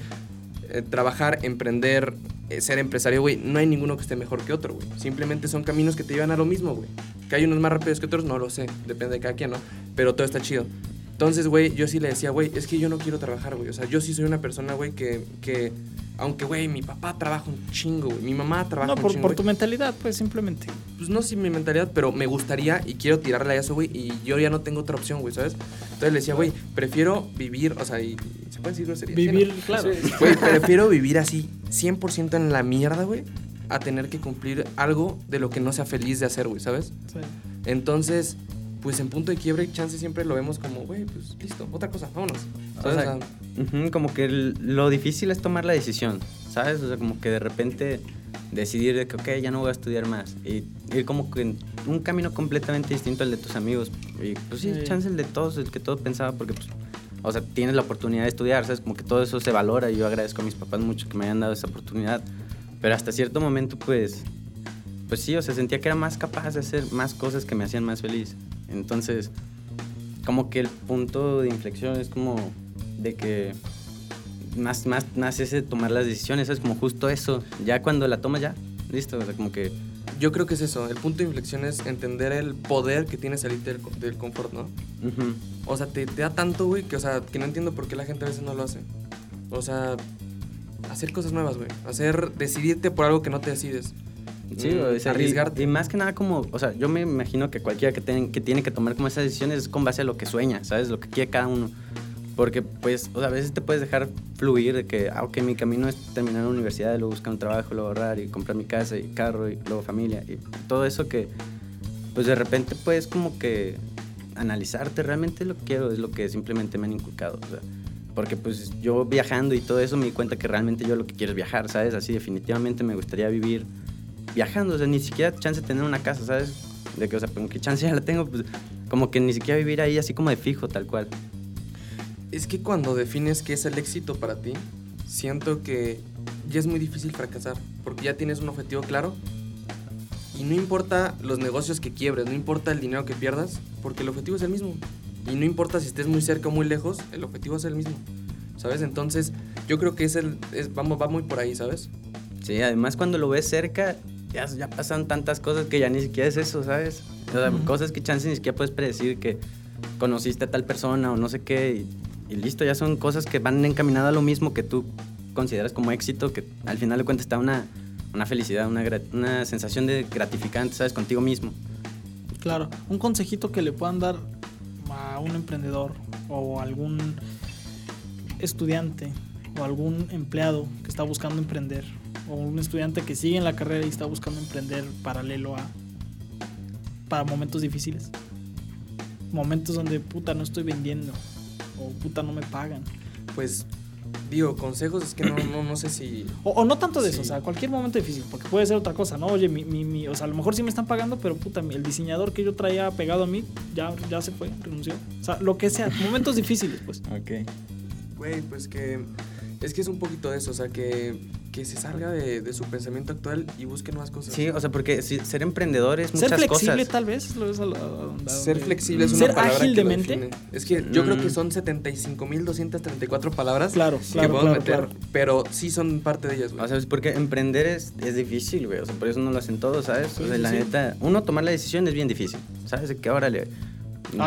C: Eh, trabajar, emprender, eh, ser empresario, güey, no hay ninguno que esté mejor que otro, güey. Simplemente son caminos que te llevan a lo mismo, güey. Que hay unos más rápidos que otros, no lo sé, depende de cada quien, ¿no? Pero todo está chido. Entonces, güey, yo sí le decía, güey, es que yo no quiero trabajar, güey. O sea, yo sí soy una persona, güey, que, que, aunque, güey, mi papá trabaja un chingo, güey. Mi mamá trabaja
B: No,
C: un
B: por,
C: chingo.
B: por
C: güey
B: tu mentalidad, pues simplemente.
C: pues no sé mi mentalidad, pero me gustaría y quiero tirarle a eso, güey, y yo ya no tengo otra opción, güey, ¿sabes? Entonces le decía, güey, prefiero vivir, o sea, y, y se puede decir grosería. ¿sí, no?
B: Vivir, claro.
C: Güey, prefiero vivir así 100% en la mierda, güey, a tener que cumplir algo de lo que no sea feliz de hacer, güey, ¿sabes?
B: Sí.
C: Entonces, pues en punto de quiebre, chance siempre lo vemos como, güey, pues listo, otra cosa, vámonos.
D: O
C: ¿Sabes?
D: sea,
C: O sea,
D: Ujú, como que el- lo difícil es tomar la decisión, ¿sabes? O sea, como que de repente decidir de que, ok, ya no voy a estudiar más. Y ir como que en un camino completamente distinto al de tus amigos. Y pues sí,
B: Sí.
D: chance el de todos, el que todos pensaba, porque pues, o sea, tienes la oportunidad de estudiar, ¿sabes? Como que todo eso se valora y yo agradezco a mis papás mucho que me hayan dado esa oportunidad. Pero hasta cierto momento, pues, pues sí, o sea, sentía que era más capaz de hacer más cosas que me hacían más feliz. Entonces, como que el punto de inflexión es como de que más, más, más ese tomar las decisiones, es como justo eso. Ya cuando la tomas ya, listo, o sea, como que...
C: yo creo que es eso, el punto de inflexión es entender el poder que tiene salir del, del confort, ¿no? O sea, te, te da tanto, güey, que, o sea, que no entiendo por qué la gente a veces no lo hace. O sea, hacer cosas nuevas, güey. Hacer, decidirte por algo que no te decides.
D: Sí, o sea, y-
C: arriesgarte.
D: Y, más que nada como, o sea, yo me imagino que cualquiera que, ten- que tiene que tomar como esas decisiones es con base a lo que sueña, ¿sabes? Lo que quiere cada uno. Porque, pues, o sea, a veces te puedes dejar fluir de que, ah, ok, mi camino es terminar la universidad, y luego buscar un trabajo, luego ahorrar y comprar mi casa y carro y luego familia y todo eso que, pues, de repente puedes como que analizarte, realmente lo que quiero es lo que simplemente me han inculcado, o sea, porque pues yo viajando y todo eso me di cuenta que realmente yo lo que quiero es viajar, ¿sabes? Así definitivamente me gustaría vivir viajando, o sea, ni siquiera chance de tener una casa, ¿sabes? De que, o sea, aunque chance ya la tengo, pues como que ni siquiera vivir ahí así como de fijo, tal cual.
C: Es que cuando defines qué es el éxito para ti, siento que ya es muy difícil fracasar, porque ya tienes un objetivo claro y no importa los negocios que quiebres, no importa el dinero que pierdas, porque el objetivo es el mismo. Y no importa si estés muy cerca o muy lejos, el objetivo es el mismo. ¿Sabes? Entonces, yo creo que es el, es, vamos, va muy por ahí, ¿sabes?
D: Sí, además cuando lo ves cerca, ya, ya pasan tantas cosas que ya ni siquiera es eso, ¿sabes? O sea,
B: Ujú.
D: cosas que chance ni siquiera puedes predecir que conociste a tal persona o no sé qué y, y listo, ya son cosas que van encaminadas a lo mismo que tú consideras como éxito, que al final de cuentas está una, una felicidad, una, una sensación de gratificante, ¿sabes? Contigo mismo.
B: Claro, un consejito que le puedan dar a un emprendedor o algún estudiante o algún empleado que está buscando emprender o un estudiante que sigue en la carrera y está buscando emprender paralelo a para momentos difíciles. Momentos donde puta no estoy vendiendo o puta no me pagan.
C: Pues, digo, consejos es que no, no, no sé si...
B: O, o no tanto de eso, o sea, cualquier momento difícil, porque puede ser otra cosa, ¿no? Oye, mi, mi, mi- o sea, a lo mejor sí me están pagando, pero puta, mi- el diseñador que yo traía pegado a mí ya, ya se fue, renunció. O sea, lo que sea, momentos difíciles, pues.
D: Ok.
C: Güey, pues que, Es que es un poquito de eso, o sea, que, que se salga de, de su pensamiento actual y busque nuevas cosas.
D: Sí, o sea, porque si- ser emprendedor es
B: Ser
D: muchas
B: flexible,
D: cosas.
B: tal vez. lo es a la- a donde- a
C: Ser flexible es una
B: Ser
C: palabra
B: ágil
C: que
B: de
C: lo
B: mente.
C: define. Es que yo creo que
D: Mm.
C: son 75.234 palabras
B: Claro,
C: que
B: claro,
C: podemos
B: claro,
C: meter,
B: claro.
C: pero sí son parte de ellas, güey.
D: O sea, es porque emprender es, es difícil, güey. O sea, por eso no lo hacen todos, ¿sabes?
B: Sí,
D: o sea,
B: sí,
D: la
B: sí.
D: neta, uno tomar la decisión es bien difícil. ¿Sabes? Que órale.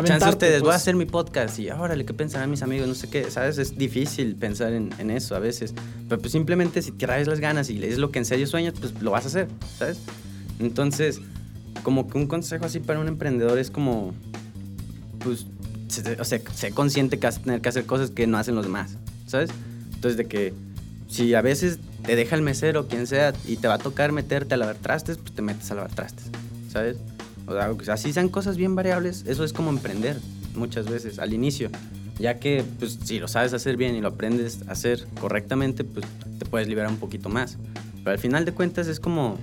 D: Chance ustedes, voy
B: pues.
D: a hacer mi podcast y órale, ¿qué pensarán mis amigos? No sé qué, ¿sabes? Es difícil pensar en, en eso a veces. Pero pues simplemente si traes las ganas y es lo que en serio sueñas, pues lo vas a hacer, ¿sabes? Entonces, como que un consejo así para un emprendedor es como, pues, o sea, sé consciente que vas a tener que hacer cosas que no hacen los demás, ¿sabes? Entonces, de que si a veces te deja el mesero, quien sea, y te va a tocar meterte a lavar trastes, pues te metes a lavar trastes, ¿sabes? O sea, así sean cosas bien variables, eso es como emprender muchas veces al inicio. Ya que, pues, si lo sabes hacer bien y lo aprendes a hacer correctamente, pues te puedes liberar un poquito más. Pero al final de cuentas es como,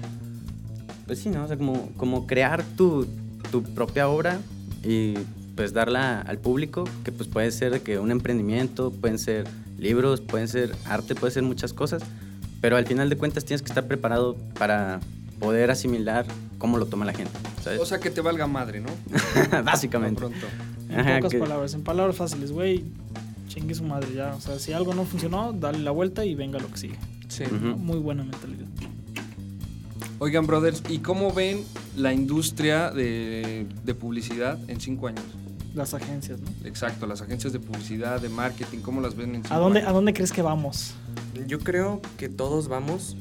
D: pues sí, ¿no? O sea, como, como crear tu, tu propia obra y pues darla al público, que pues puede ser que un emprendimiento, pueden ser libros, pueden ser arte, puede ser muchas cosas, pero al final de cuentas tienes que estar preparado para poder asimilar cómo lo toma la gente, ¿sabes?
E: O sea, que te valga madre, ¿no?
D: Básicamente.
E: Pronto.
B: En
D: Ajá,
B: pocas
D: que-
B: palabras, en palabras fáciles, güey. Chingue su madre ya. O sea, si algo no funcionó, dale la vuelta y venga lo que sigue.
C: Sí.
B: Muy buena mentalidad.
E: Oigan, brothers, ¿y cómo ven la industria de, de publicidad en cinco años?
B: Las agencias, ¿no?
E: Exacto, las agencias de publicidad, de marketing, ¿cómo las ven en cinco
B: ¿A dónde,
E: años?
B: ¿A dónde crees que vamos?
C: Yo creo que todos vamos,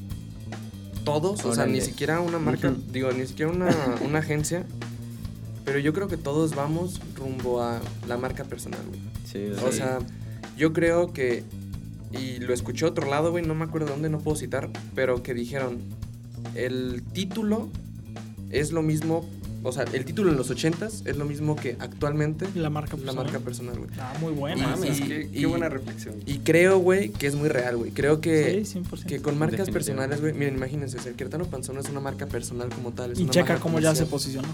C: todos, o sea, ni siquiera una marca, digo, ni siquiera una, una agencia, pero yo creo que todos vamos rumbo a la marca personal, güey.
D: Sí,
C: O
D: sí.
C: sea, yo creo que, y lo escuché a otro lado, güey, no me acuerdo dónde, no puedo citar, pero que dijeron, el título es lo mismo, o sea, el título en los ochentas es lo mismo que actualmente
B: La marca
C: la
B: personal.
C: marca personal, güey.
B: Ah, muy buena.
C: Y-
E: Mames,
C: y-
E: qué, qué
C: y-
E: buena reflexión.
C: Y creo, güey, que es muy real, güey. Creo que,
B: sí, 100%.
C: que con marcas personales, güey, miren, imagínense, el Queretano Panzón no es una marca personal como tal. Es
B: y
C: una
B: checa
C: marca
B: cómo ya se posicionó.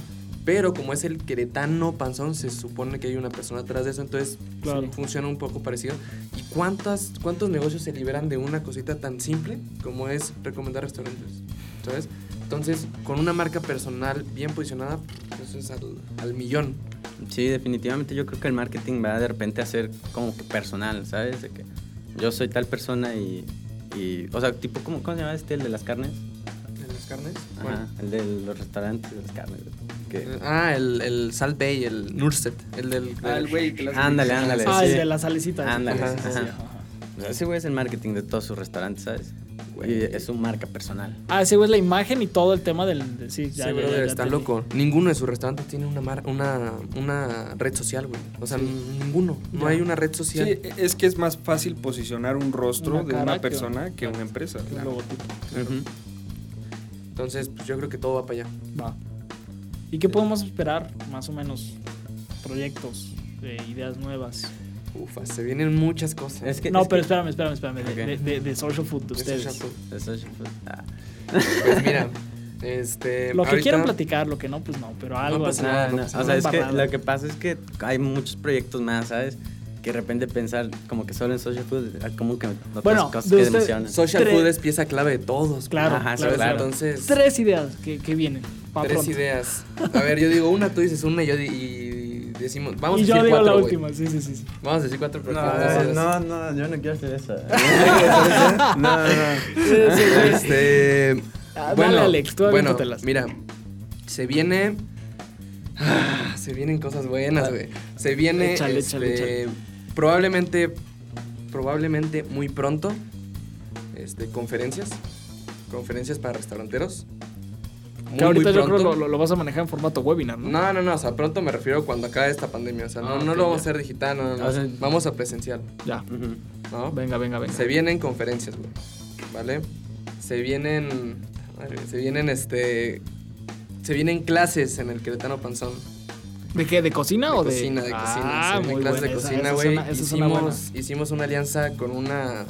C: Pero como es el Queretano Panzón, se supone que hay una persona atrás de eso, entonces
B: Claro.
C: sí, funciona un poco parecido. ¿Y cuántas, cuántos negocios se liberan de una cosita tan simple como es recomendar restaurantes? ¿Sabes? Entonces, con una marca personal bien posicionada, eso es al, al millón.
D: Sí, definitivamente yo creo que el marketing va de repente a ser como que personal, ¿sabes? De que yo soy tal persona y, y o sea, tipo, ¿cómo, ¿cómo se llama este, el de las carnes?
C: ¿En las carnes?
D: Ajá, el de los restaurantes de las carnes. Que,
C: Ah, el, el Salt Bay, el Nurset, el del...
E: Ah, el güey que las
D: Ándale, ándale.
B: Ah,
D: sí.
B: el de la salecita.
D: Ándale,
B: Sí, sí, sí,
D: ajá.
B: ajá.
D: o sea, ese güey es el marketing de todos sus restaurantes, ¿sabes? Y es su marca personal.
B: Ah, ese güey es la imagen y todo el tema del. de- sí, ya,
C: sí,
B: ya,
C: brother,
B: ya, ya
C: está
B: entendí.
C: loco. Ninguno de sus restaurantes tiene una, mar- una, una red social, güey. O sea, ninguno. No
B: Ya.
C: hay una red
E: Sí,
C: social.
E: es que es más fácil posicionar un rostro
B: Una
E: de
B: cara
E: una
B: que-
E: persona que una empresa.
B: Un logotipo.
D: Ujú.
C: Entonces, pues yo creo que todo va para allá.
B: Va. ¿Y qué podemos esperar, más o menos? Proyectos, eh, ideas nuevas.
C: Ufa, se vienen muchas cosas.
D: Es que,
B: no,
D: es
B: pero
D: que-
B: espérame, espérame, espérame. de-
D: Ok.
B: De, de- de Social Food de ustedes.
D: Eso es- ah.
C: Pues mira, este.
B: Lo que
C: ahorita-
B: quieran platicar, lo que no, pues no. Pero algo
C: pasa
B: así.
C: nada,
D: No,
C: no
D: no,
C: pasa
D: O sea, es que lo que pasa es que hay muchos proyectos más, ¿sabes? Que de repente pensar como que solo en social food, hay como que otras
B: Bueno,
D: cosas que emocionan.
C: Social
B: Tres-
C: food es pieza clave de todos.
B: Claro,
D: Ajá,
B: claro,
D: claro.
C: Entonces,
B: Tres ideas que, que vienen.
C: tres
B: pronto.
C: ideas. A ver, yo digo una, tú dices una y yo y decimos. Vamos
B: y
C: a
B: yo
C: decir
B: digo
C: cuatro.
B: la
C: güey.
B: última, sí, sí, sí.
C: Vamos a decir cuatro, pero
D: No,
C: ¿qué decides?
D: no, no, yo no quiero hacer eso. no, no, no.
B: Sí, sí, sí.
C: Este.
B: Ah, dale, Alex, tú
C: bueno, mira, se viene. ah, se vienen cosas buenas, güey. Se viene.
B: Échale,
C: este,
B: échale,
C: Probablemente. Probablemente muy pronto. Este, conferencias. Conferencias para restauranteros. Muy,
B: Que ahorita
C: muy
B: yo creo lo, lo, lo vas a manejar en formato webinar, ¿no?
C: No, no, no, o sea, pronto me refiero cuando acabe esta pandemia. O sea, no,
B: Ah,
C: no lo vamos
B: ya.
C: a hacer digital, no, no, no.
D: Sea-
C: vamos a presencial,
B: Ya.
C: ¿no?
B: Venga, venga, venga.
C: Se vienen conferencias, güey. ¿Vale? Se vienen. madre, Se vienen este. Se vienen clases en el Queretano Panzón.
B: ¿De qué? ¿De cocina
C: De
B: o de...?
C: cocina, de cocina.
B: Ah,
C: se vienen
B: muy
C: clases
B: buena.
C: de cocina, güey. Hicimos, hicimos una alianza con una.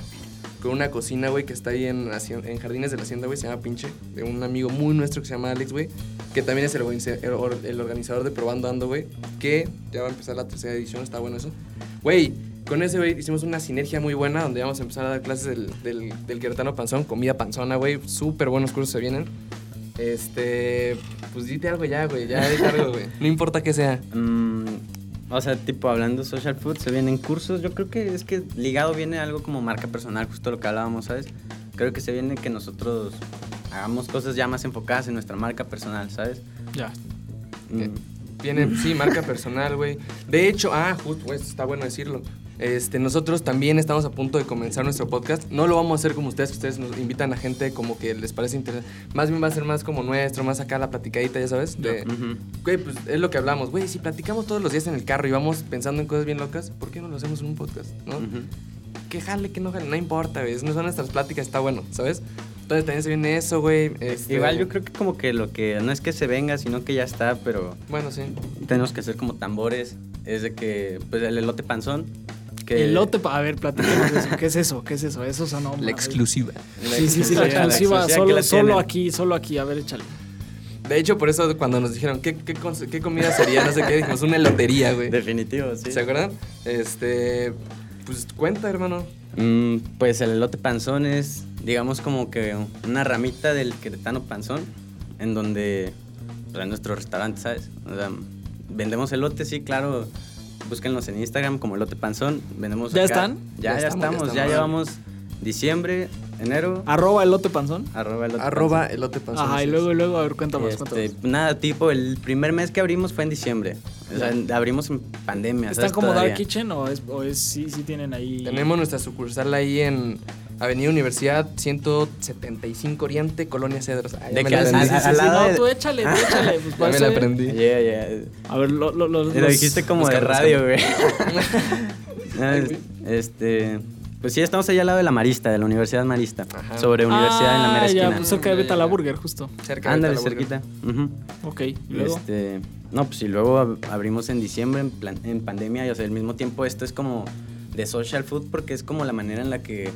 C: Con una cocina, güey, que está ahí en, Jardines de la Hacienda, güey, se llama Pinche, de un amigo muy nuestro que se llama Alex, güey, que también es el, organiza- el or- el organizador de Probando Ando, güey, que ya va a empezar la tercera edición, está bueno eso. Güey, con ese, güey, hicimos una sinergia muy buena donde vamos a empezar a dar clases del, del, del queretano panzón, comida panzona, güey. Súper buenos cursos se vienen. Este, pues dite algo ya, güey, ya dite algo, güey. No importa que sea.
D: Mm, o sea, tipo hablando social food, se vienen cursos. Yo creo que es que ligado viene algo como marca personal, justo lo que hablábamos, ¿sabes? Creo que se viene que nosotros hagamos cosas ya más enfocadas en nuestra marca personal, ¿sabes?
B: Ya.
D: Mm,
C: Viene, sí, marca personal, güey. De hecho, ah, justo, güey, está bueno decirlo. Este, nosotros también estamos a punto de comenzar nuestro podcast. No lo vamos a hacer como ustedes, que ustedes nos invitan a gente como que les parece interesante. Más bien va a ser más como nuestro, más acá la platicadita, ya sabes. De, güey, pues es lo que hablamos. Güey, si platicamos todos los días en el carro y vamos pensando en cosas bien locas, ¿por qué no lo hacemos en un podcast? ¿No?
D: Ujú.
C: Que jale, que no jale, no importa, güey. No son nuestras pláticas, está bueno, ¿sabes? Entonces también se viene eso, güey. este-
D: Igual yo creo que como que lo que no es que se venga, sino que ya está, pero
C: Bueno, sí.
D: tenemos que hacer como tambores. Es de que, pues el elote panzón. Que
B: Elote, a ver, platícanos de eso. ¿Qué es eso? ¿Qué es eso? Eso sonó.
C: La exclusiva.
B: Sí, sí, sí, la
D: exclusiva,
B: Solo,
D: la
B: solo aquí, solo aquí. A ver, échale.
C: De hecho, por eso cuando nos dijeron qué, qué, comida sería, no sé qué, dijimos una elotería, güey.
D: Definitivo, sí.
C: ¿Se acuerdan? Este. Pues cuenta, hermano.
D: Mm, pues el elote panzón es, digamos, como que una ramita del queretano panzón, en donde, pues, en nuestro restaurante, ¿sabes? O sea, vendemos elote, sí, claro. Búsquenlos en Instagram como elote panzón. Vendemos
B: ¿Ya
D: acá-
B: están?
D: Ya,
C: Ya
D: ya,
C: estamos, ya
D: estamos, ya,
C: estamos.
D: llevamos diciembre, enero,
B: Arroba elote panzón.
D: arroba elote
C: Arroba
D: panzón.
C: elote panzón.
B: Ajá, y luego, luego, a ver, cuéntanos,
D: Este,
B: cuéntanos.
D: nada, tipo, el primer mes que abrimos fue en diciembre. O sea, abrimos en pandemia.
B: ¿Están como
D: Todavía.
B: Dark Kitchen o es, o es sí, sí tienen ahí?
C: Tenemos nuestra sucursal ahí en Avenida Universidad 175 Oriente, Colonia Cedros. Ah, ya
D: De que
C: la.
B: Sí, no,
D: de-
B: tú échale, tú échale. Pues
C: Ya me la aprendí.
D: Ya, ya.
B: A ver, lo, lo, lo-
D: Lo dijiste como de radio, güey. Este. Pues sí, estamos allá al lado de la Marista, de la Universidad Marista.
C: Ajá.
D: Sobre Universidad en la mera
B: Ah, ya,
D: esquina.
B: pues cerca de
E: Ya, ya,
B: Beta la
E: ya.
B: Burger, justo.
C: Cerca de
D: Ándale, cerquita. Ujú.
B: Ok, y luego.
D: Este, no, pues y luego ab- abrimos en diciembre en, plan- en pandemia y o sea, al mismo tiempo esto es como de social food porque es como la manera en la que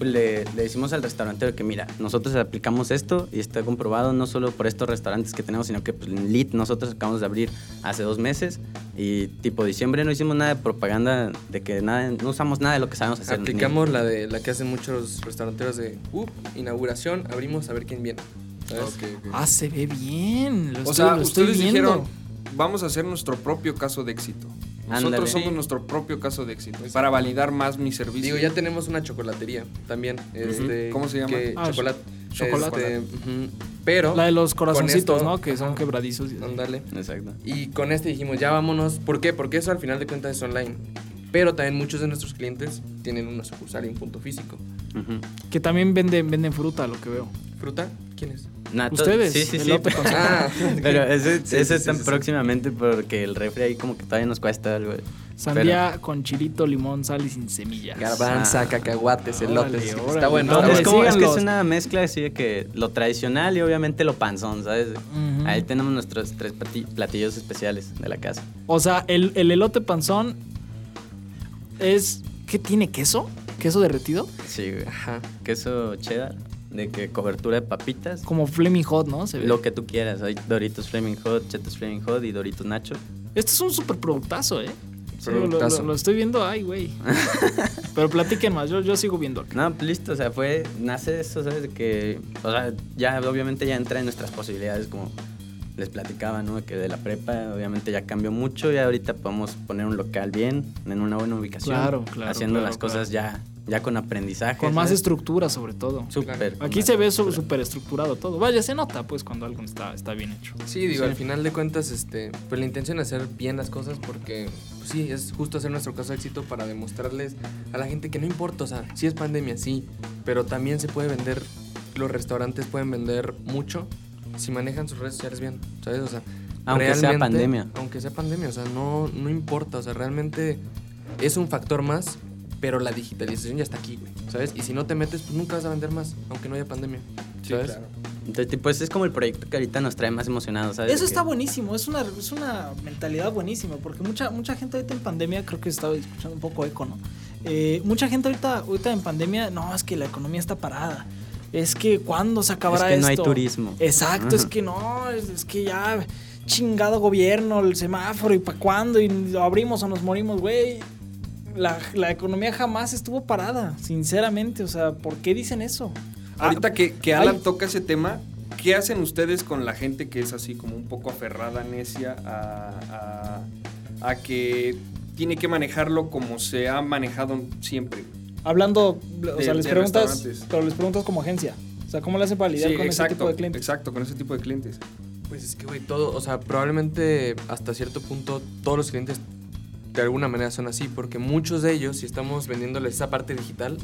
D: le, le decimos al restaurante que mira, nosotros aplicamos esto y está comprobado no solo por estos restaurantes que tenemos, sino que pues, en Lit nosotros acabamos de abrir hace dos meses y tipo diciembre no hicimos nada de propaganda de que nada, no usamos nada de lo que sabemos hacer.
C: Aplicamos la de la que hacen muchos restauranteros de uh, inauguración, abrimos a ver quién viene.
B: Ah, se ve bien. Lo
E: O
B: estoy,
E: sea,
B: lo estoy
E: ustedes
B: viendo.
E: dijeron, vamos a hacer nuestro propio caso de éxito. Nosotros
D: Ándale.
E: somos nuestro propio caso de éxito. Para validar más mi servicio.
C: Digo, ya tenemos una chocolatería también. este,
E: ¿Cómo se llama?
C: que-
B: Ah,
C: chocolate.
B: chocolate.
C: Este, ujú, pero.
B: La de los corazoncitos,
C: esto-
B: ¿no? Que son quebradizos.
C: Ándale.
D: Exacto.
C: Y con este dijimos, ya vámonos. ¿Por qué? Porque eso al final de cuentas es online. Pero también muchos de nuestros clientes tienen una sucursal y un punto físico.
D: Ujú.
B: Que también venden, venden fruta, lo que veo.
C: ¿Fruta? ¿Quién es?
D: Nah,
B: Ustedes,
D: Sí, sí, sí.
C: Ah,
D: Pero ese,
C: Sí,
D: ese
C: sí,
D: tan
C: sí, sí.
D: próximamente porque el refri ahí como que todavía nos cuesta algo.
B: Sandía con chilito, limón, sal y sin semillas.
C: garbanza,
D: Ah.
C: cacahuates, elotes.
B: órale.
C: Está bueno.
B: No,
C: está
D: es,
C: bueno.
D: como, es que es una mezcla así de que lo tradicional y obviamente lo panzón, ¿sabes? Ahí tenemos nuestros tres plati- platillos especiales de la casa.
B: O sea, el, el elote panzón es. ¿Qué tiene queso? ¿Queso derretido?
D: Sí, güey.
C: Ajá.
D: Queso cheddar, de que cobertura de papitas.
B: Como Flaming Hot, ¿no? Se ve.
D: Lo que tú quieras. Hay Doritos Flaming Hot, Chetos Flaming Hot y Doritos Nacho.
B: Este es un super productazo, ¿eh? Sí, lo- lo,
C: Productazo.
B: lo estoy viendo, ay, güey. Pero platiquen más, yo, yo sigo viendo acá.
D: No, pues listo, o sea, fue, nace eso, ¿sabes? De que, o sea, ya obviamente ya entra en nuestras posibilidades, como les platicaba, ¿no? Que de la prepa obviamente ya cambió mucho y ahorita podemos poner un local bien, en una buena ubicación.
B: Claro, claro,
D: Haciendo
B: claro,
D: las cosas ya, ya con aprendizaje.
B: Con más
D: ¿sabes?
B: estructura, sobre todo.
D: Súper.
B: Aquí se ve súper estructurado todo. Vaya, se nota, pues, cuando algo está, está bien hecho.
C: Sí, digo,
B: Sí.
C: al final de cuentas, este, pues la intención es hacer bien las cosas porque, pues, sí, es justo hacer nuestro caso de éxito para demostrarles a la gente que no importa, o sea, sí es pandemia, sí, pero también se puede vender, los restaurantes pueden vender mucho si manejan sus redes sociales bien, ¿sabes? O sea,
D: Aunque sea pandemia.
C: Aunque sea pandemia, o sea, no, no importa, o sea, realmente es un factor más, pero la digitalización ya está aquí, güey, ¿sabes? Y si no te metes, pues nunca vas a vender más, aunque no haya pandemia,
E: Sí,
C: ¿sabes?
E: claro.
D: Entonces, tipo, ese es como el proyecto que ahorita nos trae más emocionados, ¿sabes?
B: Eso está buenísimo, es una, es una mentalidad buenísima, porque mucha, mucha gente ahorita en pandemia, creo que estaba escuchando un poco eco, ¿no? Eh, mucha gente ahorita, ahorita en pandemia, no, es que la economía está parada. Es que cuándo se acabará
D: Es que no hay
B: esto?
D: turismo.
B: Exacto, es que no, es, es que ya chingado gobierno, el semáforo y para cuándo y lo abrimos o nos morimos, güey. La, la economía jamás estuvo parada, sinceramente. O sea, ¿por qué dicen eso?
E: Ahorita
B: Ah,
E: que, que Alan
B: ay.
E: toca ese tema, ¿qué hacen ustedes con la gente que es así como un poco aferrada, necia, a, a- a que tiene que manejarlo como se ha manejado siempre?
B: Hablando, o
E: De-
B: sea, les preguntas, pero les preguntas como agencia. O sea, ¿cómo le hacen para lidiar
E: Sí,
B: con ese tipo de clientes?
E: exacto, con ese tipo de clientes.
C: Pues es que, güey, todo, o sea, probablemente hasta cierto punto todos los clientes de alguna manera son así, porque muchos de ellos, si estamos vendiéndoles esa parte digital,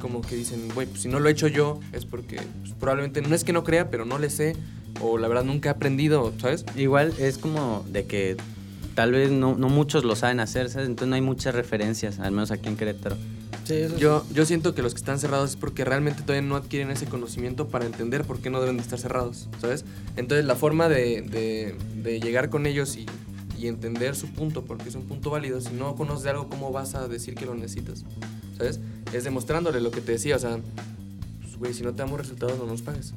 C: como que dicen, güey, pues si no lo he hecho yo, es porque pues, probablemente no es que no crea, pero no le sé, o la verdad nunca he aprendido, ¿sabes?
D: Igual es como de que tal vez no, no muchos lo saben hacer, ¿sabes? Entonces no hay muchas referencias, al menos aquí en Querétaro.
B: Sí, eso sí.
C: Yo, yo siento que los que están cerrados es porque realmente todavía no adquieren ese conocimiento para entender por qué no deben de estar cerrados, ¿sabes? Entonces la forma de, de- de llegar con ellos y, y entender su punto, porque es un punto válido, si no conoces algo, ¿cómo vas a decir que lo necesitas? ¿Sabes? Es demostrándole lo que te decía, o sea, pues, güey, si no te damos resultados, no nos pagues.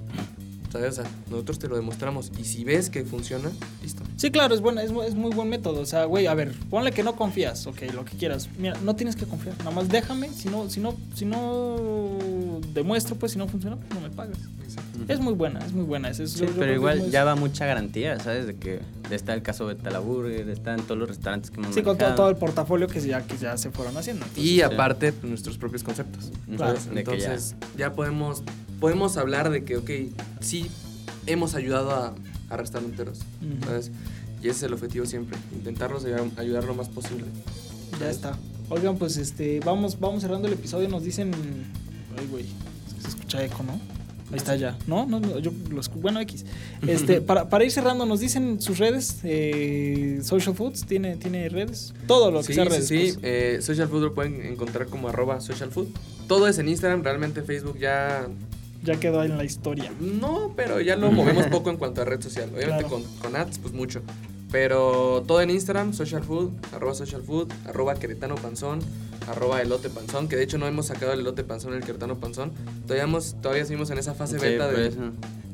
C: ¿Sabes? O sea, nosotros te lo demostramos y si ves que funciona, listo.
B: Sí, claro, es, buena, es, es muy buen método. O sea, güey, a ver, ponle que no confías, ok, lo que quieras. Mira, no tienes que confiar, nada más déjame. Si no, si no, si no demuestro, pues si no funciona, pues no me pagas. Es muy buena, es muy buena. Es, es-
D: Sí,
B: yo-
D: pero igual
B: es muy-
D: ya va mucha garantía, ¿sabes? De que está el caso de Talaburger, está en todos los restaurantes que hemos
B: Sí, con todo, todo el portafolio que ya, que ya se fueron haciendo. Entonces,
C: Y aparte, pues, nuestros propios conceptos.
B: Claro,
C: Entonces, ya. podemos, podemos hablar de que, ok, sí hemos ayudado a, a restauranteros,
B: Ujú.
C: ¿sabes? Y ese es el objetivo siempre, intentarlos ayudar, ayudar lo más posible.
B: Ya está. Oigan, pues este, vamos, vamos cerrando el episodio. Nos dicen. Ay, güey. Es que se escucha eco, ¿no? Ahí está ya. No, no, no, yo lo escu- Bueno, X. Este, para, para ir cerrando, nos dicen sus redes. eh, Social Foods, ¿tiene, tiene redes. Todo lo que
C: Sí,
B: sea
C: sí,
B: redes.
C: sí.
B: pues.
C: eh, social Food lo pueden encontrar como arroba social food. Todo es en Instagram, realmente Facebook ya...
B: Ya quedó en la historia.
C: No, pero ya lo movemos poco en cuanto a red social. Obviamente
B: Claro.
C: con, con ads, pues mucho. Pero todo en Instagram, social food, arroba social food, arroba queretano panzón, arroba elote panzón, que de hecho no hemos sacado el elote panzón, el queretano panzón. Todavía, hemos- todavía seguimos en esa fase
D: Sí,
C: beta de.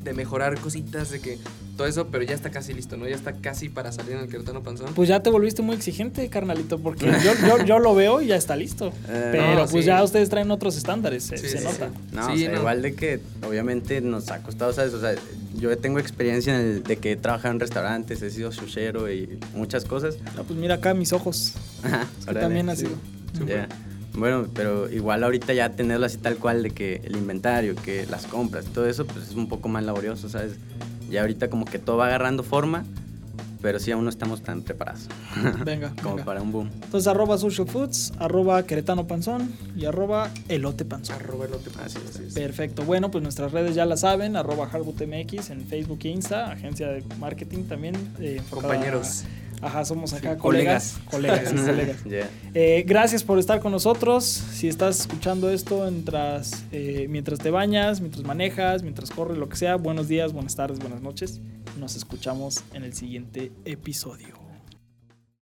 C: De mejorar cositas, de que todo eso, pero ya está casi listo, ¿no? Ya está casi para salir en el queretano panzón.
B: Pues ya te volviste muy exigente, carnalito, porque yo, yo, yo lo veo y ya está listo.
D: Eh,
B: Pero
C: no,
B: pues
C: sí.
B: ya ustedes traen otros estándares, se,
C: Sí,
B: se
C: sí,
B: nota.
C: sí.
D: No,
C: Sí,
D: o sea,
C: no.
D: igual de que obviamente nos ha costado, ¿sabes? O sea, yo tengo experiencia en el de que he trabajado en restaurantes, he sido sushero y muchas cosas.
B: No, pues mira acá mis ojos.
D: Ajá,
B: que
D: órale.
B: también ha
C: sí.
B: sido.
D: Ya. Bueno, pero igual ahorita ya tenerlo así tal cual de que el inventario, que las compras, todo eso, pues es un poco más laborioso, ¿sabes? Ya ahorita como que todo va agarrando forma, pero sí aún no estamos tan preparados
B: Venga,
D: como
B: venga.
D: para un boom.
B: Entonces, arroba Social Foods, arroba Queretano Panzón y arroba Elote Panzón.
C: Arroba elote panzón,
D: Así es.
C: así es.
B: Perfecto. Bueno, pues nuestras redes ya la saben, arroba HardbootMX en Facebook e Insta, agencia de marketing también. eh,
C: Compañeros.
B: Ajá, somos acá
E: Sí,
B: colegas. Colegas, colegas. Eh, gracias por estar con nosotros. Si estás escuchando esto mientras, eh, mientras te bañas, mientras manejas, mientras corres, lo que sea, buenos días, buenas tardes, buenas noches. Nos escuchamos en el siguiente episodio.